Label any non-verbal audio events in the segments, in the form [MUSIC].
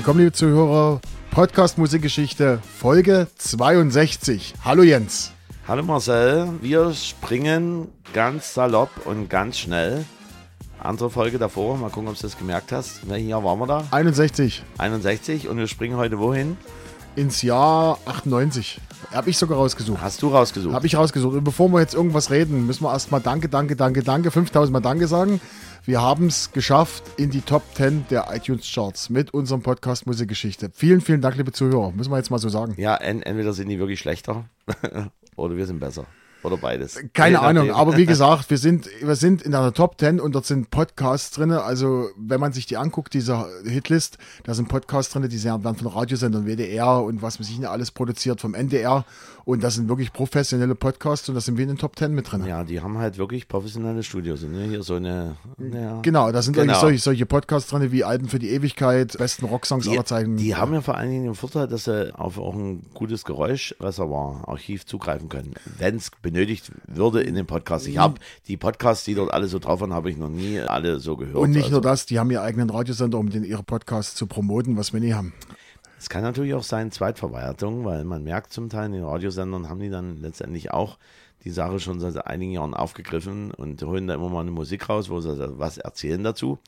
willkommen, liebe Zuhörer. Podcast Musikgeschichte, Folge 62. Hallo Jens. Hallo Marcel, wir springen ganz salopp und ganz schnell. Andere Folge davor, mal gucken, ob du das gemerkt hast. Welches Jahr waren wir da? 61. 61 und wir springen heute wohin? Ins Jahr 98. Habe ich sogar rausgesucht. Hast du rausgesucht? Habe ich rausgesucht. Und bevor wir jetzt irgendwas reden, müssen wir erstmal Danke, Danke, Danke, Danke, 5000 Mal Danke sagen. Wir haben es geschafft in die Top 10 der iTunes-Charts mit unserem Podcast Musikgeschichte. Vielen, vielen Dank, liebe Zuhörer. Müssen wir jetzt mal so sagen. Ja, en entweder sind die wirklich schlechter [LAUGHS] oder wir sind besser. Oder beides. Keine Je Ahnung, nachdem. aber wie [LAUGHS] gesagt, wir sind, wir sind in einer Top 10 und dort sind Podcasts drin. Also, wenn man sich die anguckt, diese Hitlist, da sind Podcasts drin, die sind- werden von Radiosendern WDR und was weiß ich nicht alles produziert vom NDR. Und das sind wirklich professionelle Podcasts und das sind wir in den Top 10 mit drin. Ja, die haben halt wirklich professionelle Studios. Ne? Hier so eine. Ja. Genau, da sind Genau. eigentlich solche, solche Podcasts drin wie Alben für die Ewigkeit, besten Rocksongs aller Zeiten. Die haben ja vor allen Dingen den Vorteil, dass sie auf auch ein gutes Geräuschreservoir, Archiv zugreifen können, wenn es benötigt würde in dem Podcast. Ich habe die Podcasts, die dort alle so drauf waren, habe ich noch nie alle so gehört. und nicht also, nur das, die haben ihren eigenen Radiosender, um den ihre Podcasts zu promoten, was wir nie haben. Es kann natürlich auch sein Zweitverwertung, weil man merkt zum Teil, in den Radiosendern haben die dann letztendlich auch die Sache schon seit einigen Jahren aufgegriffen und holen da immer mal eine Musik raus, wo sie was erzählen dazu.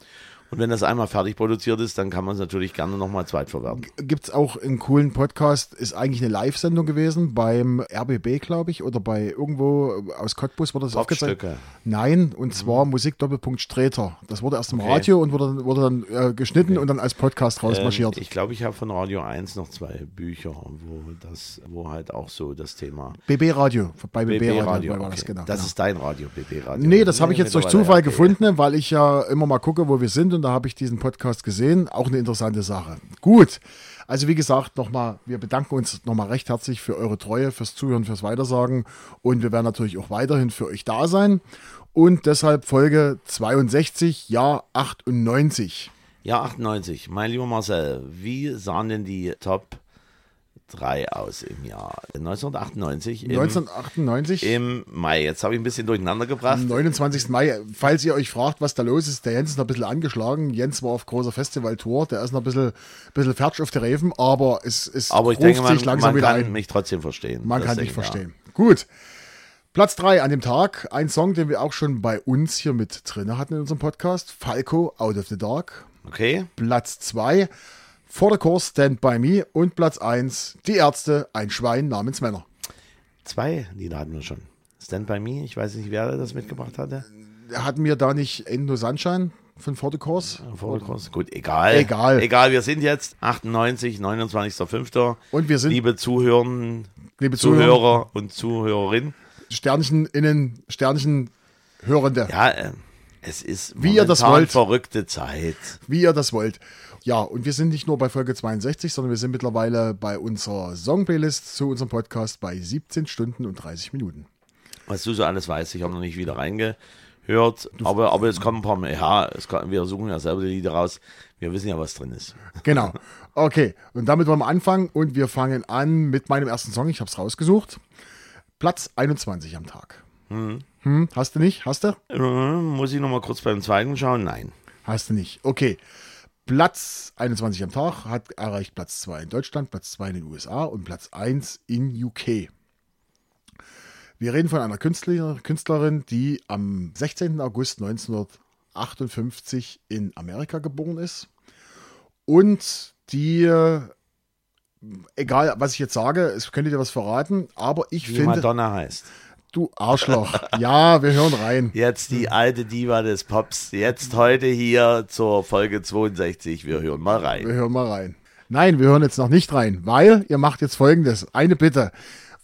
Und wenn das einmal fertig produziert ist, dann kann man es natürlich gerne nochmal zweitverwerten. Gibt es auch einen coolen Podcast, ist eigentlich eine Live-Sendung gewesen beim RBB, glaube ich, oder bei irgendwo aus Cottbus wurde das. Rockstücke. Nein, und zwar Musik Doppelpunkt Streter. Das wurde erst im Okay. Radio und wurde dann, wurde dann äh, geschnitten und dann als Podcast rausmarschiert. Ähm, ich glaube, ich habe von Radio 1 noch zwei Bücher, wo das, wo halt auch so das Thema BB Radio, bei BB, BB Radio, Radio. Okay. das, genau. das genau. ist dein Radio, BB Radio. Nee, das habe ich jetzt durch Zufall okay. gefunden, weil ich ja immer mal gucke, wo wir sind und da habe ich diesen Podcast gesehen. Auch eine interessante Sache. Gut. Also wie gesagt, nochmal, wir bedanken uns nochmal recht herzlich für eure Treue, fürs Zuhören, fürs Weitersagen und wir werden natürlich auch weiterhin für euch da sein. Und deshalb Folge 62, Jahr 98. Ja, 98. Mein lieber Marcel, wie sahen denn die Top 3 aus im Jahr 1998? Im, 1998, Im Mai. Jetzt habe ich ein bisschen durcheinander gebracht. am 29. Mai. Falls ihr euch fragt, was da los ist, der Jens ist noch ein bisschen angeschlagen. Jens war auf großer Festivaltour, der ist noch ein bisschen, bisschen fertig auf der Reifen, aber es, es Aber ich ruft denke, man, sich langsam man wieder kann ein. mich trotzdem verstehen. Man kann dich ich, ja. verstehen. Gut. Platz 3 an dem Tag. Ein Song, den wir auch schon bei uns hier mit drin hatten in unserem Podcast. Falco, Out of the Dark. Okay. Platz 2. For the Course, Stand By Me. Und Platz 1. Die Ärzte, ein Schwein namens Männer. Zwei Lieder hatten wir schon. Stand By Me, ich weiß nicht, wer das mitgebracht hatte. Hatten wir da nicht No Sunshine von For the Course? Vorderkurs. Gut, egal. Egal. Egal, wir sind jetzt 98, 29.05. Und wir sind, Liebe Zuhörenden, liebe Zuhörer, Zuhörer und Zuhörerinnen. Sternchen innen, Sternchen Hörende. Ja, äh, es ist Wie ihr das wollt. verrückte Zeit. wie ihr das wollt. Ja, und wir sind nicht nur bei Folge 62, sondern wir sind mittlerweile bei unserer Song-Playlist zu unserem Podcast bei 17 Stunden und 30 Minuten. Was du so alles weißt, ich habe noch nicht wieder reingehört, aber, aber es kommen ein paar mehr. Ja, es kann, wir suchen ja selber die Lieder raus. Wir wissen ja, was drin ist. Genau. Okay, und damit wollen wir anfangen und wir fangen an mit meinem ersten Song. Ich habe es rausgesucht. Platz 21 am Tag. Hm, hast du nicht? Hast du? Äh, Muss ich noch mal kurz beim zweiten schauen? Nein. Hast du nicht. Okay. Platz 21 am Tag hat erreicht Platz 2 in Deutschland, Platz 2 in den USA und Platz 1 in UK. Wir reden von einer Künstler, Künstlerin, die am 16. August 1958 in Amerika geboren ist und die, egal was ich jetzt sage, es könnte dir was verraten, aber ich Wie finde, Madonna heißt. Du Arschloch. ja, wir hören rein. Jetzt die alte Diva des Pops. Jetzt heute hier zur Folge 62. Wir hören mal Wir rein. hören mal rein. Nein, wir hören jetzt noch nicht rein, weil ihr macht jetzt folgendes. Eine Bitte.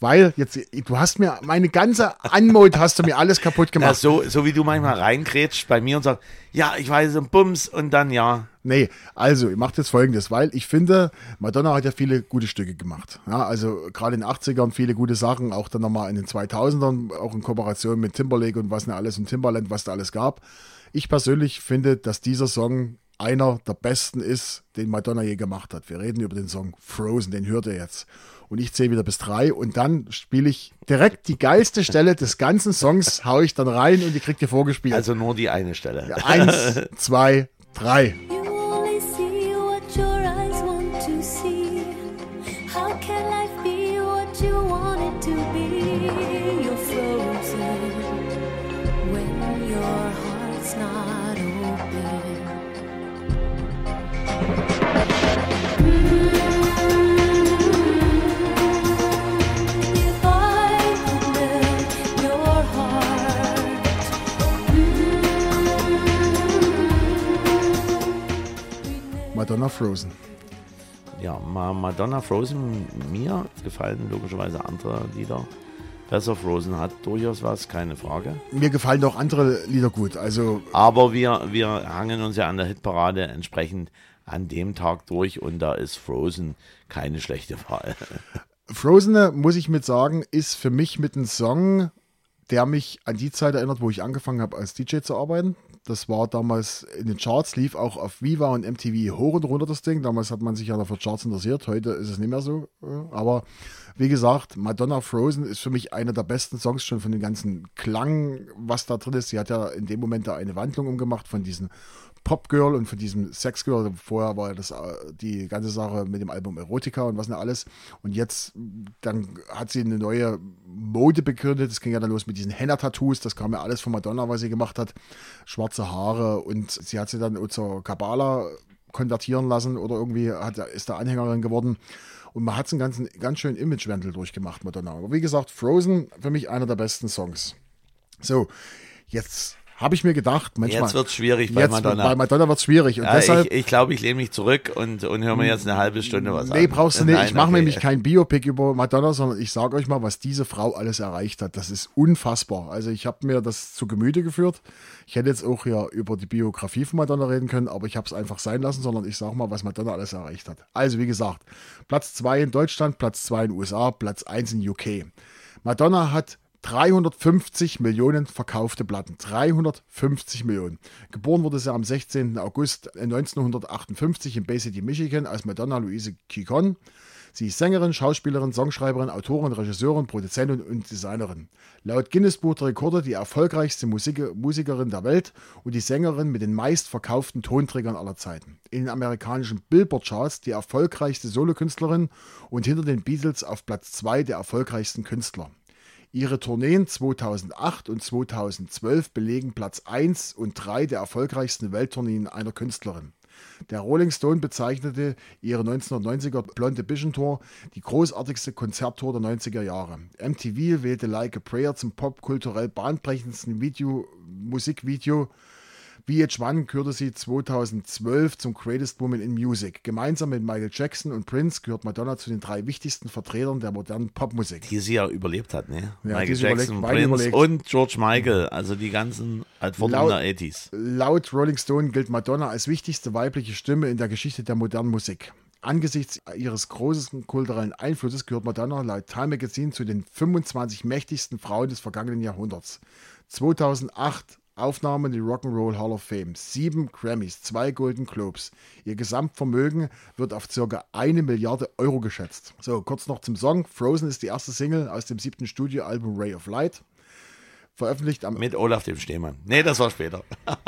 Weil jetzt, du hast mir meine ganze Anmut, hast du mir alles kaputt gemacht. so, so wie du manchmal reinkrätscht bei mir und sagst, ja, ich weiß, und Bums und dann ja. Nee, also, ihr macht jetzt folgendes, weil ich finde, Madonna hat ja viele gute Stücke gemacht. Ja, also gerade in den 80ern viele gute Sachen, auch dann nochmal in den 2000ern, auch in Kooperation mit Timberlake und was nicht alles und Timberland, was da alles gab. Ich persönlich finde, dass dieser Song einer der besten ist, den Madonna je gemacht hat. Wir reden über den Song Frozen, den hört ihr jetzt. Und ich zähle wieder bis drei und dann spiele ich direkt die geilste Stelle des ganzen Songs, hau ich dann rein und die kriegt ihr vorgespielt. Also nur die eine Stelle. Eins, [LAUGHS] zwei, drei. Madonna Frozen. Ja, Ma- Madonna Frozen, mir gefallen logischerweise andere Lieder besser. Frozen hat durchaus was, keine Frage. Mir gefallen auch andere Lieder gut. Also Aber wir, wir hangen uns ja an der Hitparade entsprechend an dem Tag durch und da ist Frozen keine schlechte Wahl. [LAUGHS] Frozen, muss ich mit sagen, ist für mich mit einem Song, der mich an die Zeit erinnert, wo ich angefangen habe, als DJ zu arbeiten. Das war damals in den Charts, lief auch auf Viva und MTV hoch und runter das Ding. Damals hat man sich ja noch für Charts interessiert, heute ist es nicht mehr so. äh, Aber wie gesagt, Madonna Frozen ist für mich einer der besten Songs schon von dem ganzen Klang, was da drin ist. Sie hat ja in dem Moment da eine Wandlung umgemacht von diesem Pop-Girl und von diesem Sex-Girl. Vorher war das äh, die ganze Sache mit dem Album Erotica und was nicht alles. Und jetzt, dann hat sie eine neue Mode begründet. Es ging ja dann los mit diesen Henna-Tattoos. Das kam ja alles von Madonna, was sie gemacht hat. Schwarze Haare und sie hat sie dann zur Kabbalah konvertieren lassen oder irgendwie hat, ist da Anhängerin geworden. Und man hat einen ganzen, ganz schönen Imagewandel durchgemacht, Madonna. Aber wie gesagt, Frozen für mich einer der besten Songs. So, jetzt habe ich mir gedacht, manchmal. Jetzt wird's schwierig bei jetzt, Madonna. Bei Madonna wird es schwierig. Und Ja, deshalb, ich ich glaube, ich lehne mich zurück und, und höre mir jetzt eine halbe Stunde was an. Nee, brauchst du nicht. Nein, ich mache okay. nämlich kein Biopic über Madonna, sondern ich sage euch mal, was diese Frau alles erreicht hat. Das ist unfassbar. Also ich habe mir das zu Gemüte geführt. Ich hätte jetzt auch hier über die Biografie von Madonna reden können, aber ich habe es einfach sein lassen, sondern ich sage mal, was Madonna alles erreicht hat. Also wie gesagt, Platz 2 in Deutschland, Platz 2 in den USA, Platz 1 in UK. Madonna hat 350 Millionen verkaufte Platten. 350 Millionen. Geboren wurde sie am 16. August 1958 in Bay City, Michigan, als Madonna Louise Kikon. Sie ist Sängerin, Schauspielerin, Songschreiberin, Autorin, Regisseurin, Produzentin und Designerin. Laut Guinness Buch der Rekorde die erfolgreichste Musik Musikerin der Welt und die Sängerin mit den meistverkauften Tonträgern aller Zeiten. In den amerikanischen Billboard-Charts die erfolgreichste Solokünstlerin und hinter den Beatles auf Platz 2 der erfolgreichsten Künstler. Ihre Tourneen 2008 und 2012 belegen Platz 1 und 3 der erfolgreichsten Welttourneen einer Künstlerin. Der Rolling Stone bezeichnete ihre 1990er Blonde Vision Tour die großartigste Konzerttour der 90er Jahre. MTV wählte Like a Prayer zum popkulturell bahnbrechendsten Video, Musikvideo. VH1 kürte sie 2012 zum Greatest Woman in Music. Gemeinsam mit Michael Jackson und Prince gehört Madonna zu den drei wichtigsten Vertretern der modernen Popmusik. Die sie ja überlebt hat, ne? die Michael Jackson, Prince überlegt. und George Michael, also die ganzen Altvorteile Laut- der 80s. Laut Rolling Stone gilt Madonna als wichtigste weibliche Stimme in der Geschichte der modernen Musik. Angesichts ihres großen kulturellen Einflusses gehört Madonna laut Time Magazine zu den 25 mächtigsten Frauen des vergangenen Jahrhunderts. 2008 Aufnahme in die Rock'n'Roll Hall of Fame, sieben Grammys, zwei Golden Globes. Ihr Gesamtvermögen wird auf circa eine Milliarde Euro geschätzt. So, kurz noch zum Song. Frozen ist die erste Single aus dem siebten Studioalbum Ray of Light. Veröffentlicht am Mit Olaf dem Stehmann. Nee, das war später. [LAUGHS]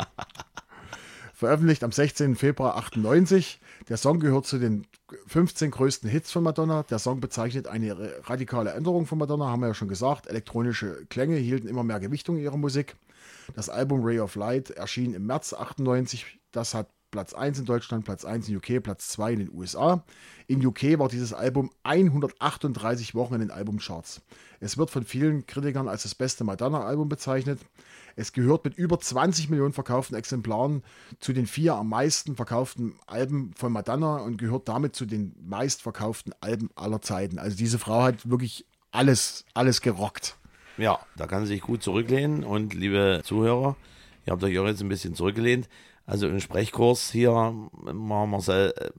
veröffentlicht am 16. Februar 98. Der Song gehört zu den 15 größten Hits von Madonna. Der Song bezeichnet eine ra- radikale Änderung von Madonna, haben wir ja schon gesagt. Elektronische Klänge hielten immer mehr Gewichtung in ihrer Musik. Das Album Ray of Light erschien im März 98. Das hat Platz 1 in Deutschland, Platz 1 in UK, Platz 2 in den USA. In UK war dieses Album 138 Wochen in den Albumcharts. Es wird von vielen Kritikern als das beste Madonna-Album bezeichnet. Es gehört mit über 20 Millionen verkauften Exemplaren zu den vier am meisten verkauften Alben von Madonna und gehört damit zu den meistverkauften Alben aller Zeiten. Also diese Frau hat wirklich alles, alles gerockt. Ja, da kann sie sich gut zurücklehnen. Und liebe Zuhörer, ihr habt euch auch jetzt ein bisschen zurückgelehnt. Also im Sprechkurs hier, Marcel, äh,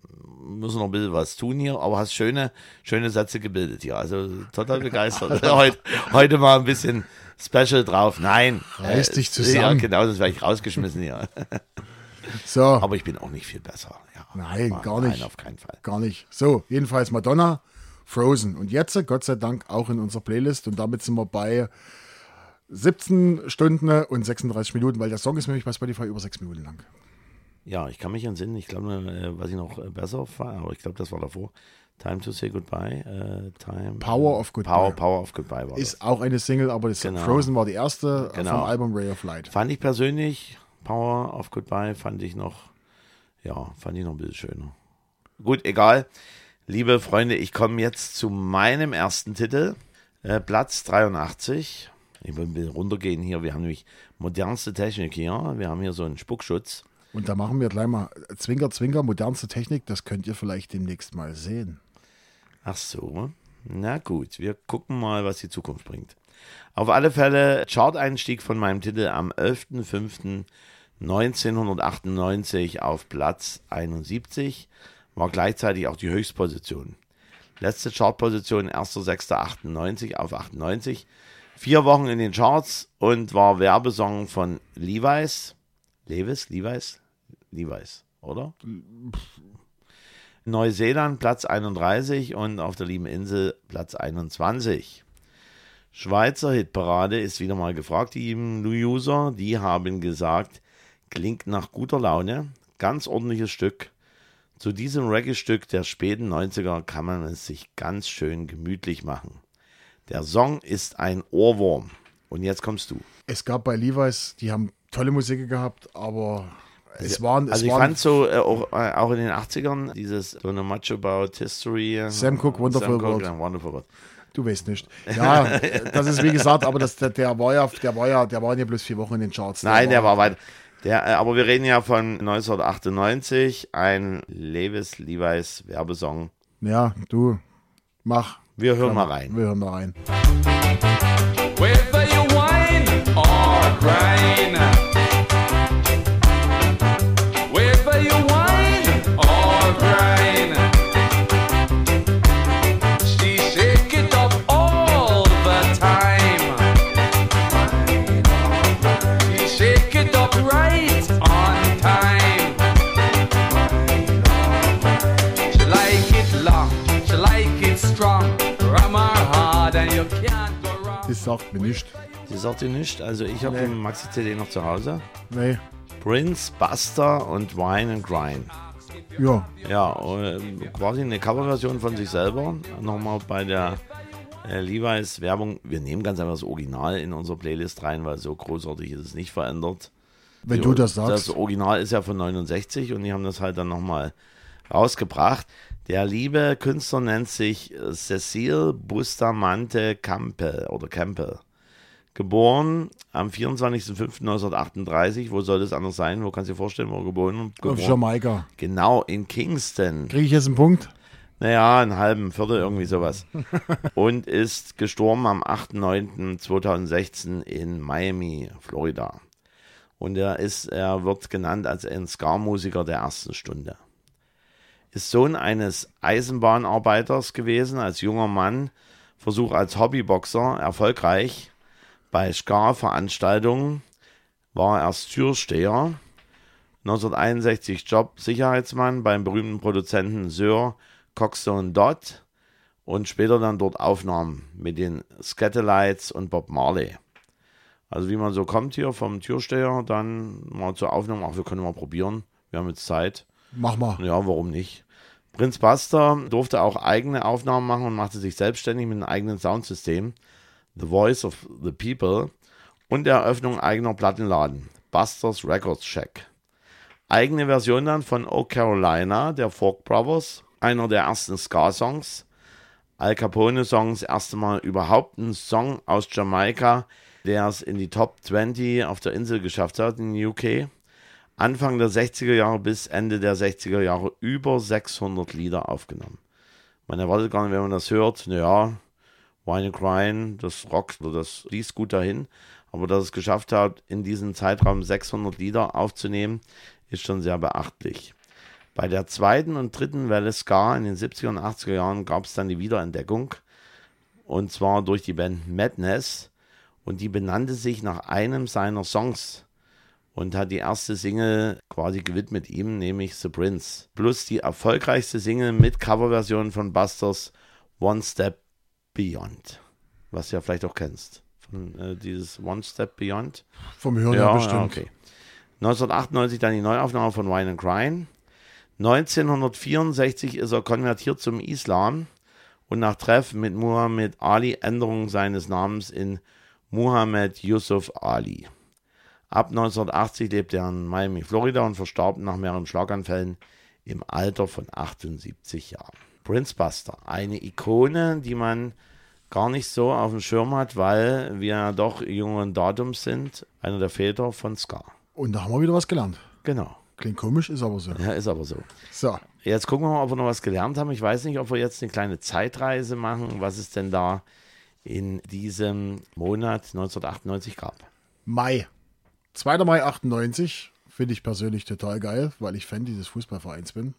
müssen noch ein bisschen was tun hier, aber hast schöne, schöne Sätze gebildet hier. Also total begeistert. [LAUGHS] heute, heute mal ein bisschen Special drauf. Nein. Reiß äh, dich zusammen. Ja, genau, das wäre ich rausgeschmissen hier. [LAUGHS] So, Aber ich bin auch nicht viel besser. Ja, Nein, gar nicht. Nein, auf keinen Fall. gar nicht. So, jedenfalls Madonna, Frozen. Und jetzt, Gott sei Dank, auch in unserer Playlist. Und damit sind wir bei 17 Stunden und 36 Minuten, weil der Song ist nämlich bei Spotify über 6 Minuten lang. Ja, ich kann mich entsinnen. Ich glaube, äh, was ich noch äh, besser war, aber ich glaube, das war davor. Time to say goodbye. Äh, time, Power of Goodbye. Power, Power of Goodbye war Ist auch eine Single, aber das Genau. Frozen war die erste Genau. vom Album Ray of Light. das. Fand ich persönlich, Power of Goodbye fand ich noch, ja, fand ich noch ein bisschen schöner. gut, egal. Liebe Freunde, ich komme jetzt zu meinem ersten Titel. Äh, Platz 83. Ich will runtergehen hier. Wir haben nämlich modernste Technik hier. Wir haben hier so einen Spuckschutz. Und da machen wir gleich mal Zwinker, Zwinker, modernste Technik. Das könnt ihr vielleicht demnächst mal sehen. Ach so. Na gut, wir gucken mal, was die Zukunft bringt. Auf alle Fälle Chart-Einstieg von meinem Titel am 11.05.1998 auf Platz 71. War gleichzeitig auch die Höchstposition. Letzte Chartposition 1.06.98 auf 98. Vier Wochen in den Charts und war Werbesong von Levi's. Levis? Levi's? Levi's, oder? Neuseeland Platz 31 und auf der lieben Insel Platz 21. Schweizer Hitparade ist wieder mal gefragt, die lieben User. Die haben gesagt, klingt nach guter Laune, ganz ordentliches Stück. Zu diesem Reggae-Stück der späten 90er kann man es sich ganz schön gemütlich machen. Der Song ist ein Ohrwurm. Und jetzt kommst du. Es gab bei Levi's, die haben tolle Musik gehabt, aber es waren. Es Also ich waren fand so äh, auch, äh, auch in den 80ern dieses Don't much about history. äh, Sam Cooke, Wonderful Sam World. ja, Wonderful World. Du weißt nicht. [LAUGHS] Ja, das ist wie gesagt, aber das, der, der war ja, der war ja, der waren ja bloß vier Wochen in den Charts. Nein, der war weit. Der, äh, aber wir reden ja von 1998, ein Levis Levi's Werbesong. Ja, du, mach. Wir hören mal rein. Wir hören mal rein. Whether you whine or grind. Sagt mir nicht. Die sagt ihr nicht. Also ich habe Nee. den Maxi-CD noch zu Hause. Nee. Prince, Buster und Wine and Grind. Ja, Ja, ähm, quasi eine Coverversion von sich selber. Nochmal bei der äh, Levi's Werbung. Wir nehmen ganz einfach das Original in unsere Playlist rein, weil so großartig ist es nicht verändert. wenn Die- du das sagst. Das Original ist ja von 69 und die haben das halt dann nochmal rausgebracht. Der liebe Künstler nennt sich äh, Cecil Bustamante Campbell oder Campbell. Geboren am 24.05.1938. Wo soll das anders sein? Wo kannst du dir vorstellen, wo er geboren Auf geboren? Jamaika. Genau, in Kingston. Kriege ich jetzt einen Punkt? Naja, einen halben Viertel, irgendwie sowas. [LAUGHS] Und ist gestorben am 8.9.2016 in Miami, Florida. Und er ist, er wird genannt als ein Ska-Musiker der ersten Stunde. Ist Sohn eines Eisenbahnarbeiters gewesen, als junger Mann, Versuch als Hobbyboxer, erfolgreich. Bei Ska-Veranstaltungen war er erst Türsteher, 1961 Job Sicherheitsmann beim berühmten Produzenten Sir Coxstone Dodd und später dann dort Aufnahmen mit den Scatterlights und Bob Marley. Also wie man so kommt hier vom Türsteher, dann mal zur Aufnahme, ach wir können mal probieren, wir haben jetzt Zeit. Mach mal. Ja, warum nicht? Prinz Buster durfte auch eigene Aufnahmen machen und machte sich selbstständig mit einem eigenen Soundsystem, The Voice of the People, und der Eröffnung eigener Plattenladen, Busters Records Check. Eigene Version dann von Oh Carolina, der Fork Brothers, einer der ersten Ska-Songs. Al Capone-Songs, erste Mal überhaupt ein Song aus Jamaika, der es in die Top 20 auf der Insel geschafft hat, in UK. Anfang der 60er Jahre bis Ende der 60er Jahre über 600 Lieder aufgenommen. Man erwartet gar nicht, wenn man das hört, naja, Wine and Crying, das rockt oder das liest gut dahin. Aber dass es geschafft hat, in diesem Zeitraum 600 Lieder aufzunehmen, ist schon sehr beachtlich. Bei der zweiten und dritten Welle Ska in den 70er und 80er Jahren gab es dann die Wiederentdeckung. Und zwar durch die Band Madness. Und die benannte sich nach einem seiner Songs und hat die erste Single quasi gewidmet ihm, nämlich The Prince. Plus die erfolgreichste Single mit Coverversion von Busters One Step Beyond. Was du ja vielleicht auch kennst. Von äh, dieses One Step Beyond. Vom Hören her bestimmt. okay. 1998 dann die Neuaufnahme von Wine and Crying. 1964 ist er konvertiert zum Islam und nach Treffen mit Muhammad Ali Änderung seines Namens in Muhammad Yusuf Ali. Ab 1980 lebte er in Miami, Florida und verstarb nach mehreren Schlaganfällen im Alter von 78 Jahren. Prince Buster, eine Ikone, die man gar nicht so auf dem Schirm hat, weil wir ja doch jungen Datums sind, einer der Väter von Ska. Und da haben wir wieder was gelernt. Genau. Klingt komisch, ist aber so. Ja, ist aber so. So, Jetzt gucken wir mal, ob wir noch was gelernt haben. Ich weiß nicht, ob wir jetzt eine kleine Zeitreise machen, was es denn da in diesem Monat 1998 gab. Mai. 2. Mai 98 finde ich persönlich total geil, weil ich Fan dieses Fußballvereins bin.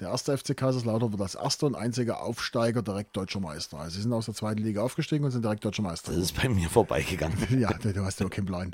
Der erste FC Kaiserslautern wird als erster und einziger Aufsteiger direkt deutscher Meister. Also sie sind aus der zweiten Liga aufgestiegen und sind direkt deutscher Meister. Das ist bei mir vorbeigegangen. [LAUGHS] Ja, du hast ja auch keinen Plan.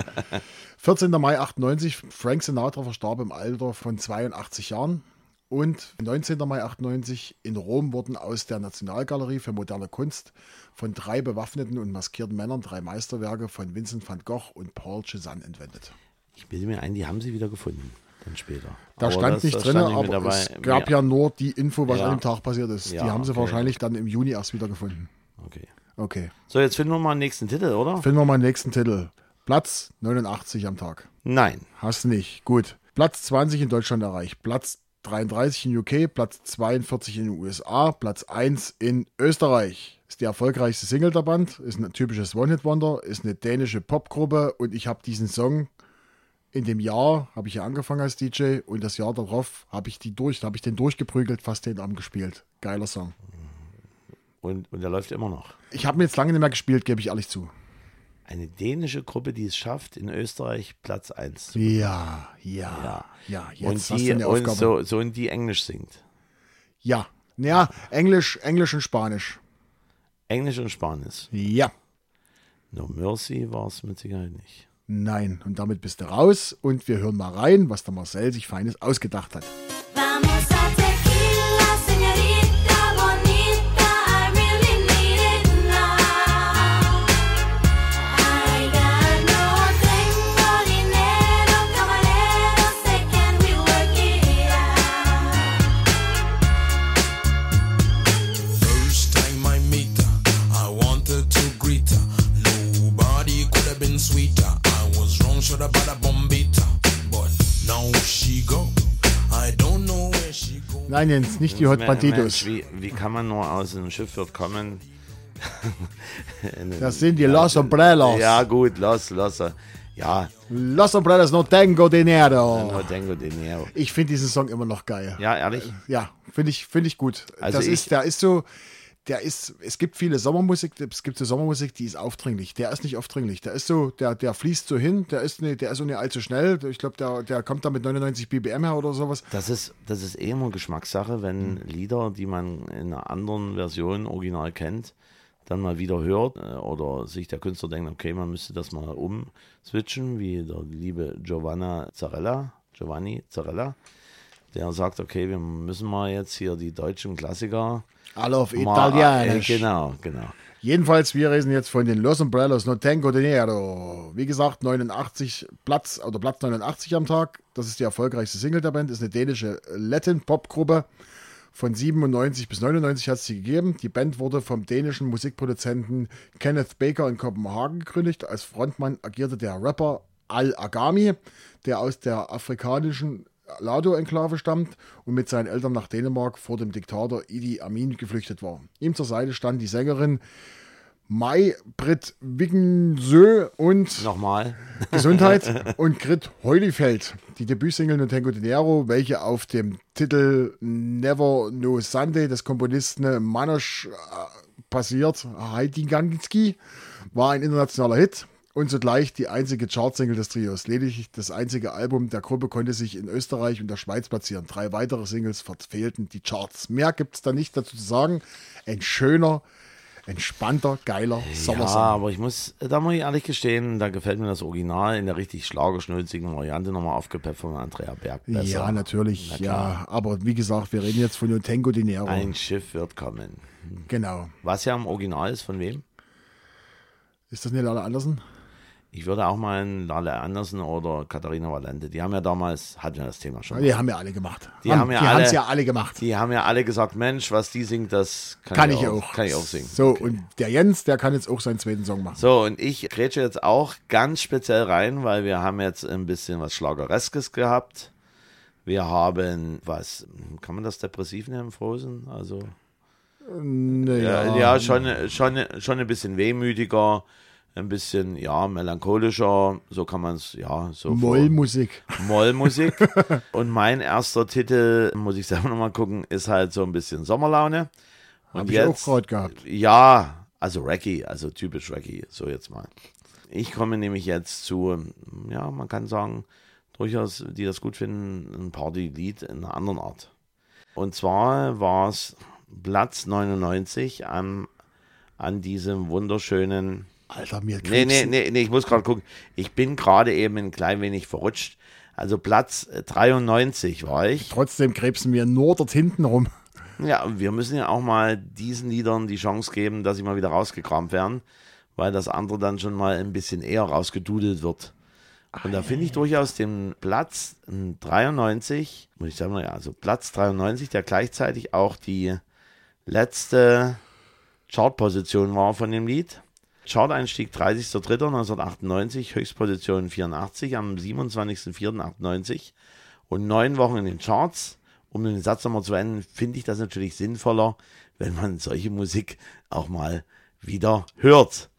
14. Mai 98, Frank Sinatra verstarb im Alter von 82 Jahren. Und 19. Mai 98 in Rom wurden aus der Nationalgalerie für moderne Kunst von drei bewaffneten und maskierten Männern drei Meisterwerke von Vincent van Gogh und Paul Cézanne entwendet. Ich bilde mir ein, die haben sie wieder gefunden. Dann später. Da Aber stand das- nicht das drin, stand aber dabei. es gab ja nur die Info, was Ja. an dem Tag passiert ist. Ja, die haben sie okay. wahrscheinlich dann im Juni erst wieder gefunden. Okay. Okay. So, jetzt finden wir mal den nächsten Titel, oder? Finden wir mal den nächsten Titel. Platz 89 am Tag. Nein. Hast nicht. Gut. Platz 20 in Deutschland erreicht. Platz 33 in UK, Platz 42 in den USA, Platz 1 in Österreich. Ist die erfolgreichste Single der Band, ist ein typisches One-Hit-Wonder, ist eine dänische Popgruppe und ich habe diesen Song in dem Jahr, habe ich ja angefangen als DJ und das Jahr darauf habe ich die durch, habe ich den durchgeprügelt, fast den Abend gespielt. Geiler Song. Und, und der läuft immer noch. Ich habe ihn jetzt lange nicht mehr gespielt, gebe ich ehrlich zu. Eine dänische Gruppe, die es schafft, in Österreich Platz 1 zu Ja, ja, ja. jetzt und die und so, so und die Englisch singt. Ja, ja, Englisch, Englisch und Spanisch. Englisch und Spanisch. Ja. No Mercy war es mit Sicherheit nicht. Nein, und damit bist du raus und wir hören mal rein, was der Marcel sich Feines ausgedacht hat. Nein, Jens, nicht die Hot. Mensch, wie, wie kann man nur aus einem Schiffwirt kommen? Das sind die Los Umbrellas. Ja, gut, los, los. Ja, Los Umbrellas no tengo dinero. no tengo dinero. Ich finde diesen Song immer noch geil. Ja, ehrlich? Ja, finde ich, finde ich gut. Also das ich- ist, der ist so, der ist, es gibt viele Sommermusik, es gibt so Sommermusik, die ist aufdringlich. Der ist nicht aufdringlich. Der ist so, der, der fließt so hin, der ist, ne, der ist so nicht allzu schnell. Ich glaube, der, der kommt da mit 99 BBM her oder sowas. Das ist, das ist eh immer Geschmackssache, wenn Lieder, die man in einer anderen Version original kennt, dann mal wieder hört äh, oder sich der Künstler denkt, okay, man müsste das mal umswitchen, wie der liebe Giovanna Zarella, Giovanni Zarella, der sagt, okay, wir müssen mal jetzt hier die deutschen Klassiker Alle auf mal, äh, Italienisch. genau, genau. Jedenfalls, wir reden jetzt von den Los Umbrellas No Tengo Dinero. Wie gesagt, 89 Platz oder Platz 89 am Tag. Das ist die erfolgreichste Single der Band. Ist eine dänische Latin-Pop-Gruppe. Von 97 bis 99 hat es sie gegeben. Die Band wurde vom dänischen Musikproduzenten Kenneth Baker in Kopenhagen gegründet. Als Frontmann agierte der Rapper Al Agami, der aus der afrikanischen Lado-Enklave stammt und mit seinen Eltern nach Dänemark vor dem Diktator Idi Amin geflüchtet war. Ihm zur Seite stand die Sängerin Mai Britt Wiggensö und Nochmal. [LAUGHS] Gesundheit und Grit Heulifeld. Die Debütsingle No Tengo Dinero, welche auf dem Titel Never No Sunday des Komponisten Manos äh, basiert, Heidinganski, war ein internationaler Hit und zugleich die einzige Chartsingle des Trios. Lediglich das einzige Album der Gruppe konnte sich in Österreich und der Schweiz platzieren. Drei weitere Singles verfehlten die Charts. Mehr gibt es da nicht dazu zu sagen. Ein schöner, entspannter, geiler Ja, Sommersong. aber ich muss, da muss ich ehrlich gestehen, da gefällt mir das Original in der richtig schlagerschnulzigen Variante nochmal aufgepeppt von Andrea Berg besser. Ja, natürlich, ja. Aber wie gesagt, wir reden jetzt von No Tengo Dinero. Ein Schiff wird kommen. Genau. Was ja im Original ist, von wem? Ist das nicht Lala Andersen? Ich würde auch mal einen Lale Andersen oder Katharina Valente, die haben ja damals, hatten wir das Thema schon. Die haben ja alle gemacht. Die haben ja die alle- es ja alle gemacht. Die haben ja alle gesagt, Mensch, was die singt, das kann, kann ich, ich auch, auch. Kann ich auch singen. So, und der Jens, der kann jetzt auch seinen zweiten Song machen. So, und ich grätsche jetzt auch ganz speziell rein, weil wir haben jetzt ein bisschen was Schlagereskes gehabt. Wir haben, was, kann man das depressiv nennen, Frozen? Also, Naja, ja, ja schon, schon, schon ein bisschen wehmütiger, ein bisschen, ja, melancholischer, so kann man es, ja, so. Mollmusik. Mollmusik. [LAUGHS] Und mein erster Titel, muss ich selber [LAUGHS] nochmal gucken, ist halt so ein bisschen Sommerlaune. Und Hab ich auch gerade gehabt. Ja, also Reggae, also typisch Reggae, so jetzt mal. Ich komme nämlich jetzt zu, ja, man kann sagen, durchaus, die das gut finden, ein Partylied in einer anderen Art. Und zwar war es Platz 99 an, an diesem wunderschönen Alter, mir Nee, nee, nee, nee, ich muss gerade gucken. Ich bin gerade eben ein klein wenig verrutscht. Also Platz äh, 93 war ich. Trotzdem krebsen mir nur dort hinten rum. Ja, wir müssen ja auch mal diesen Liedern die Chance geben, dass sie mal wieder rausgekramt werden, weil das andere dann schon mal ein bisschen eher rausgedudelt wird. Und da finde ich durchaus den Platz äh, 93, muss ich sagen, ja, also Platz 93, der gleichzeitig auch die letzte Chartposition war von dem Lied. Chart-Einstieg 30.03.1998, Höchstposition 84 am 27.04.98 und neun Wochen in den Charts. Um den Satz nochmal zu enden, finde ich das natürlich sinnvoller, wenn man solche Musik auch mal wieder hört.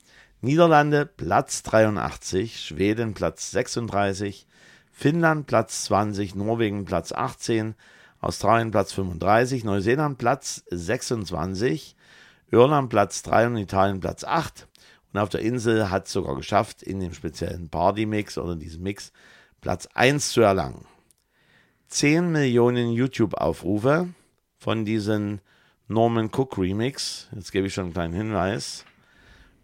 Niederlande Platz 83, Schweden Platz 36, Finnland Platz 20, Norwegen Platz 18, Australien Platz 35, Neuseeland Platz 26, Irland Platz 3 und Italien Platz 8. Und auf der Insel hat es sogar geschafft, in dem speziellen Party-Mix oder diesem Mix Platz 1 zu erlangen. 10 Millionen YouTube-Aufrufe von diesem Norman Cook Remix. Jetzt gebe ich schon einen kleinen Hinweis.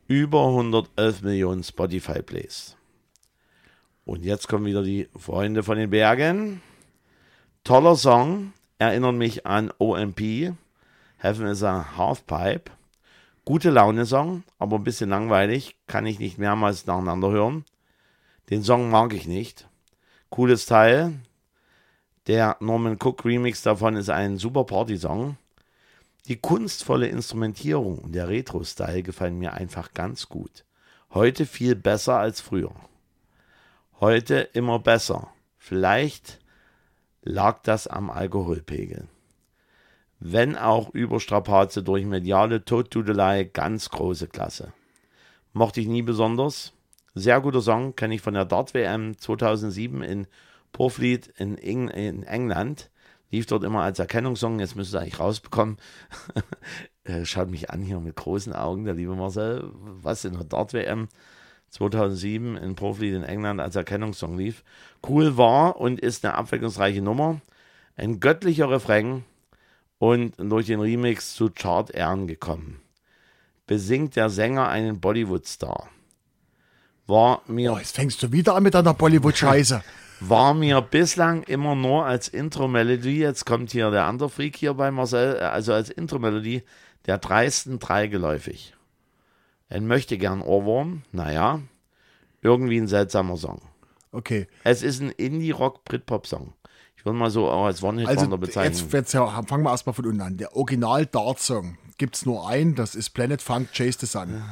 Über 111 Millionen Spotify-Plays. Und jetzt kommen wieder die Freunde von den Bergen. Toller Song, erinnert mich an OMP. Heaven is a Halfpipe. Gute Laune-Song, aber ein bisschen langweilig. Kann ich nicht mehrmals nacheinander hören. Den Song mag ich nicht. Cooles Teil. Der Norman Cook Remix davon ist ein super Party-Song. Die kunstvolle Instrumentierung und der Retro-Style gefallen mir einfach ganz gut. Heute viel besser als früher. Heute immer besser. Vielleicht lag das am Alkoholpegel. Wenn auch Überstrapaze durch mediale Totdudelei ganz große Klasse. Mochte ich nie besonders. Sehr guter Song, kenne ich von der Dart WM 2007 in Porfleet in, Eng in England. Lief dort immer als Erkennungssong, jetzt müsste eigentlich rausbekommen. [LAUGHS] Äh, Schaut mich an hier mit großen Augen, der liebe Marcel, was in der Dart WM 2007 in Porfleet in England als Erkennungssong lief. Cool war und ist eine abwechslungsreiche Nummer. Ein göttlicher Refrain und durch den Remix zu Chart-Ehren gekommen. Besingt der Sänger einen Bollywood-Star. War mir Oh, jetzt fängst du wieder an mit deiner Bollywood-Scheiße. [LAUGHS] war mir bislang immer nur als Intro-Melodie, jetzt kommt hier der andere Freak hier bei Marcel, äh, also als Intro-Melodie der dreisten drei geläufig. Ein möchte gern Ohrwurm, naja, irgendwie ein seltsamer Song. Okay. Es ist ein Indie-Rock-Britpop-Song. Ich würde mal so auch als One-Hit-Wonder Also bezeichnen. jetzt, jetzt fangen wir erstmal von unten an. Der Original-Dart-Song gibt es nur einen, das ist Planet Funk Chase the Sun.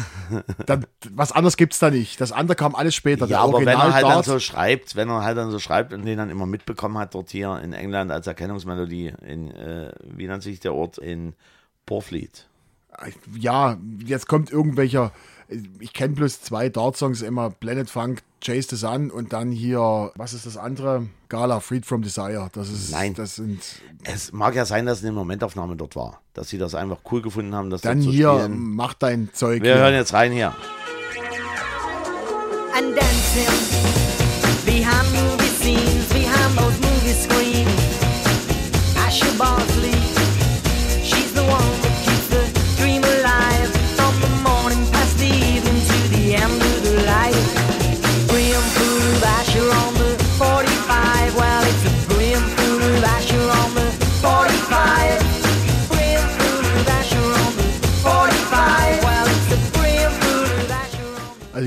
[LAUGHS] Dann, was anderes gibt es da nicht. Das andere kam alles später. ja, aber wenn er halt dann so schreibt, wenn er halt dann so schreibt und den dann immer mitbekommen hat dort hier in England als Erkennungsmelodie in, äh, wie nennt sich der Ort, in Porfleet. ja, jetzt kommt irgendwelcher, ich kenne bloß zwei Dart-Songs immer, Planet Funk, Chase the Sun und dann hier, was ist das andere? Gala, Freed from Desire. Das ist, Nein. das sind, Es mag ja sein, dass eine Momentaufnahme dort war, dass sie das einfach cool gefunden haben, das dann hier, spielen. mach dein Zeug. Wir hier. hören jetzt rein hier. and dancing behind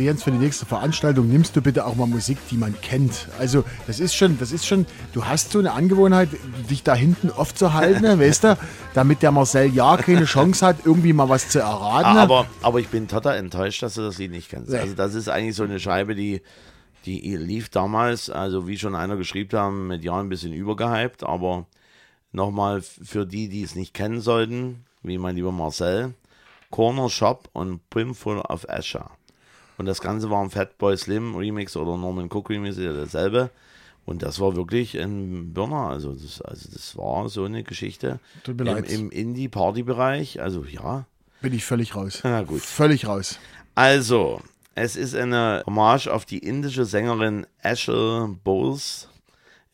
Jens, für die nächste Veranstaltung nimmst du bitte auch mal Musik, die man kennt. Also das ist schon, das ist schon, du hast so eine Angewohnheit, dich da hinten oft zu halten, [LAUGHS] weißt du, damit der Marcel ja keine Chance hat, irgendwie mal was zu erraten. Aber, aber ich bin total enttäuscht, dass du das Lied nicht kennst. Also das ist eigentlich so eine Scheibe, die Die lief damals, also wie schon einer geschrieben haben, mit Jahren ein bisschen übergehypt, aber nochmal für die, die es nicht kennen sollten, wie mein lieber Marcel, Corner Shop und Brimful of Asher. Und das Ganze war ein Fatboy Slim Remix oder Norman Cook Remix, ja dasselbe. Und das war wirklich ein Burner. Also das, also das war so eine Geschichte Tut mir im, leid. im Indie-Party-Bereich. Also ja, Bin ich völlig raus. [LAUGHS] Na gut. Völlig raus. also, es ist eine Hommage auf die indische Sängerin Ashel Bowles.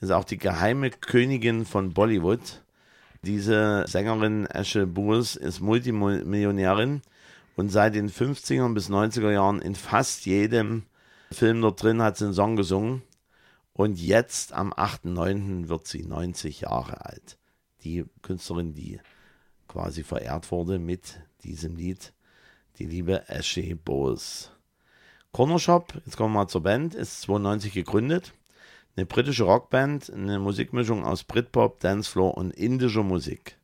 Ist auch die geheime Königin von Bollywood. Diese Sängerin Ashel Bowles ist Multimillionärin und seit den 50er bis 90er Jahren in fast jedem Film dort drin hat sie einen Song gesungen. Und jetzt am 8.9. wird sie 90 Jahre alt. Die Künstlerin, die quasi verehrt wurde mit diesem Lied, die liebe Ashley Bowles. Corner Shop, jetzt kommen wir mal zur Band, ist 92 gegründet. Eine britische Rockband, eine Musikmischung aus Britpop, Dancefloor und indischer Musik.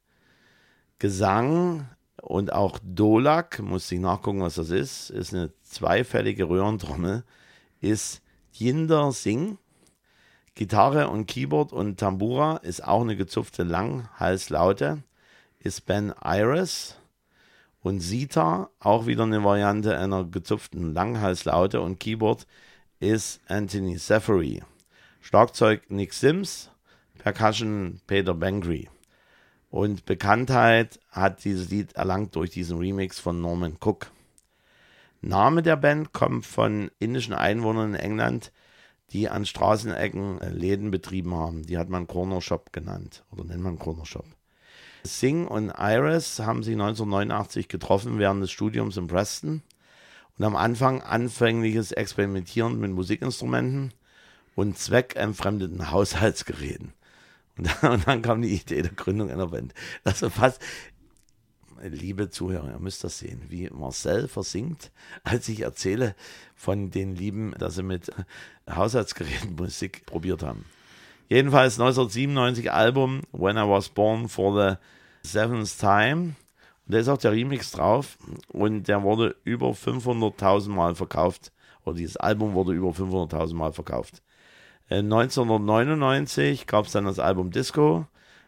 Gesang und auch Dolak, muss ich nachgucken, was das ist, ist eine zweifällige Röhrentrommel, ist Jinder Singh. Gitarre und Keyboard und Tambura ist auch eine gezupfte Langhalslaute, ist Ben Iris. Und Sita, auch wieder eine Variante einer gezupften Langhalslaute und Keyboard, ist Anthony Zaffery. Schlagzeug Nick Sims, Percussion Peter Bangry. Und Bekanntheit hat dieses Lied erlangt durch diesen Remix von Norman Cook. Name der Band kommt von indischen Einwohnern in England, die an Straßenecken äh, Läden betrieben haben. Die hat man Corner Shop genannt oder nennt man Corner Shop. Singh und Iris haben sich 1989 getroffen während des Studiums in Preston und am Anfang anfängliches Experimentieren mit Musikinstrumenten und zweckentfremdeten Haushaltsgeräten. Und dann, und dann kam die Idee der Gründung einer Band. Das ist fast, liebe Zuhörer, ihr müsst das sehen, wie Marcel versinkt, als ich erzähle von den Lieben, dass sie mit Haushaltsgeräten Musik probiert haben. Jedenfalls 1997 Album When I Was Born for the Seventh Time. Und da ist auch der Remix drauf und der wurde über 500.000 Mal verkauft. Oder dieses Album wurde über 500.000 Mal verkauft. Äh, 1999 gab es dann das Album Disco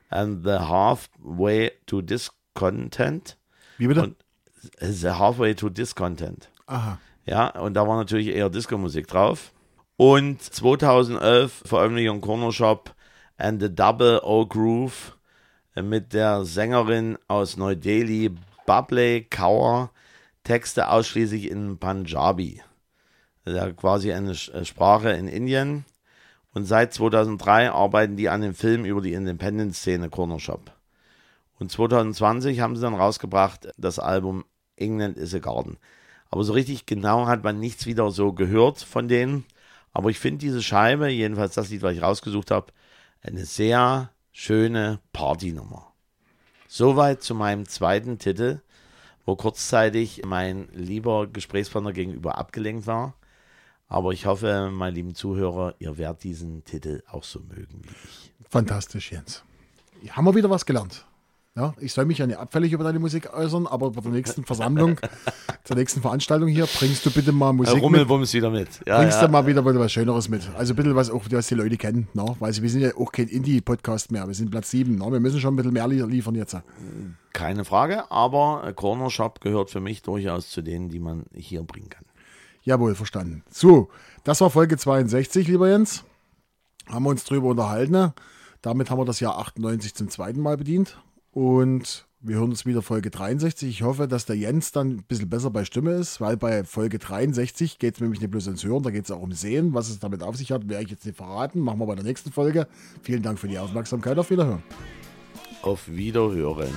and the Halfway to Discontent. Wie bitte? Und The Halfway to Discontent. Aha. Ja, und da war natürlich eher Disco-Musik drauf. Und 2011 Veröffentlichung Corner Shop and the Double O Groove mit der Sängerin aus Neu-Delhi, Babley Kaur, Texte ausschließlich in Punjabi. Ja, quasi eine Sprache in Indien. Und seit 2003 arbeiten die an dem Film über die Independent-Szene Corner Shop. Und 2020 haben sie dann rausgebracht das Album England is a Garden. Aber so richtig genau hat man nichts wieder so gehört von denen. Aber ich finde diese Scheibe, jedenfalls das Lied, was ich rausgesucht habe, eine sehr schöne Partynummer. Soweit zu meinem zweiten Titel, wo kurzzeitig mein lieber Gesprächspartner gegenüber abgelenkt war. Aber ich hoffe, meine lieben Zuhörer, ihr werdet diesen Titel auch so mögen wie ich. Fantastisch, Jens. Haben wir wieder was gelernt. Ja, ich soll mich ja nicht abfällig über deine Musik äußern, aber bei der nächsten Versammlung, [LAUGHS] zur nächsten Veranstaltung hier, bringst du bitte mal Musik mit. Rummelwumms wieder mit. Ja, Bringst ja. du mal wieder was Schöneres mit. Also ein bisschen was auch, was die Leute kennen, ne? Weil wir sind ja auch kein Indie-Podcast mehr. Wir sind Platz 7. Ne? Wir müssen schon ein bisschen mehr li- liefern jetzt. Keine Frage, aber Corner Shop gehört für mich durchaus zu denen, die man hier bringen kann. Jawohl, verstanden. So, das war Folge 62, lieber Jens. Haben wir uns drüber unterhalten. Damit haben wir das Jahr 98 zum zweiten Mal bedient. Und wir hören uns wieder Folge 63. Ich hoffe, dass der Jens dann ein bisschen besser bei Stimme ist, weil bei Folge 63 geht es nämlich nicht bloß ums Hören, da geht es auch um Sehen. Was es damit auf sich hat, werde ich jetzt nicht verraten. Machen wir bei der nächsten Folge. Vielen Dank für die Aufmerksamkeit. Auf Wiederhören. Auf Wiederhören.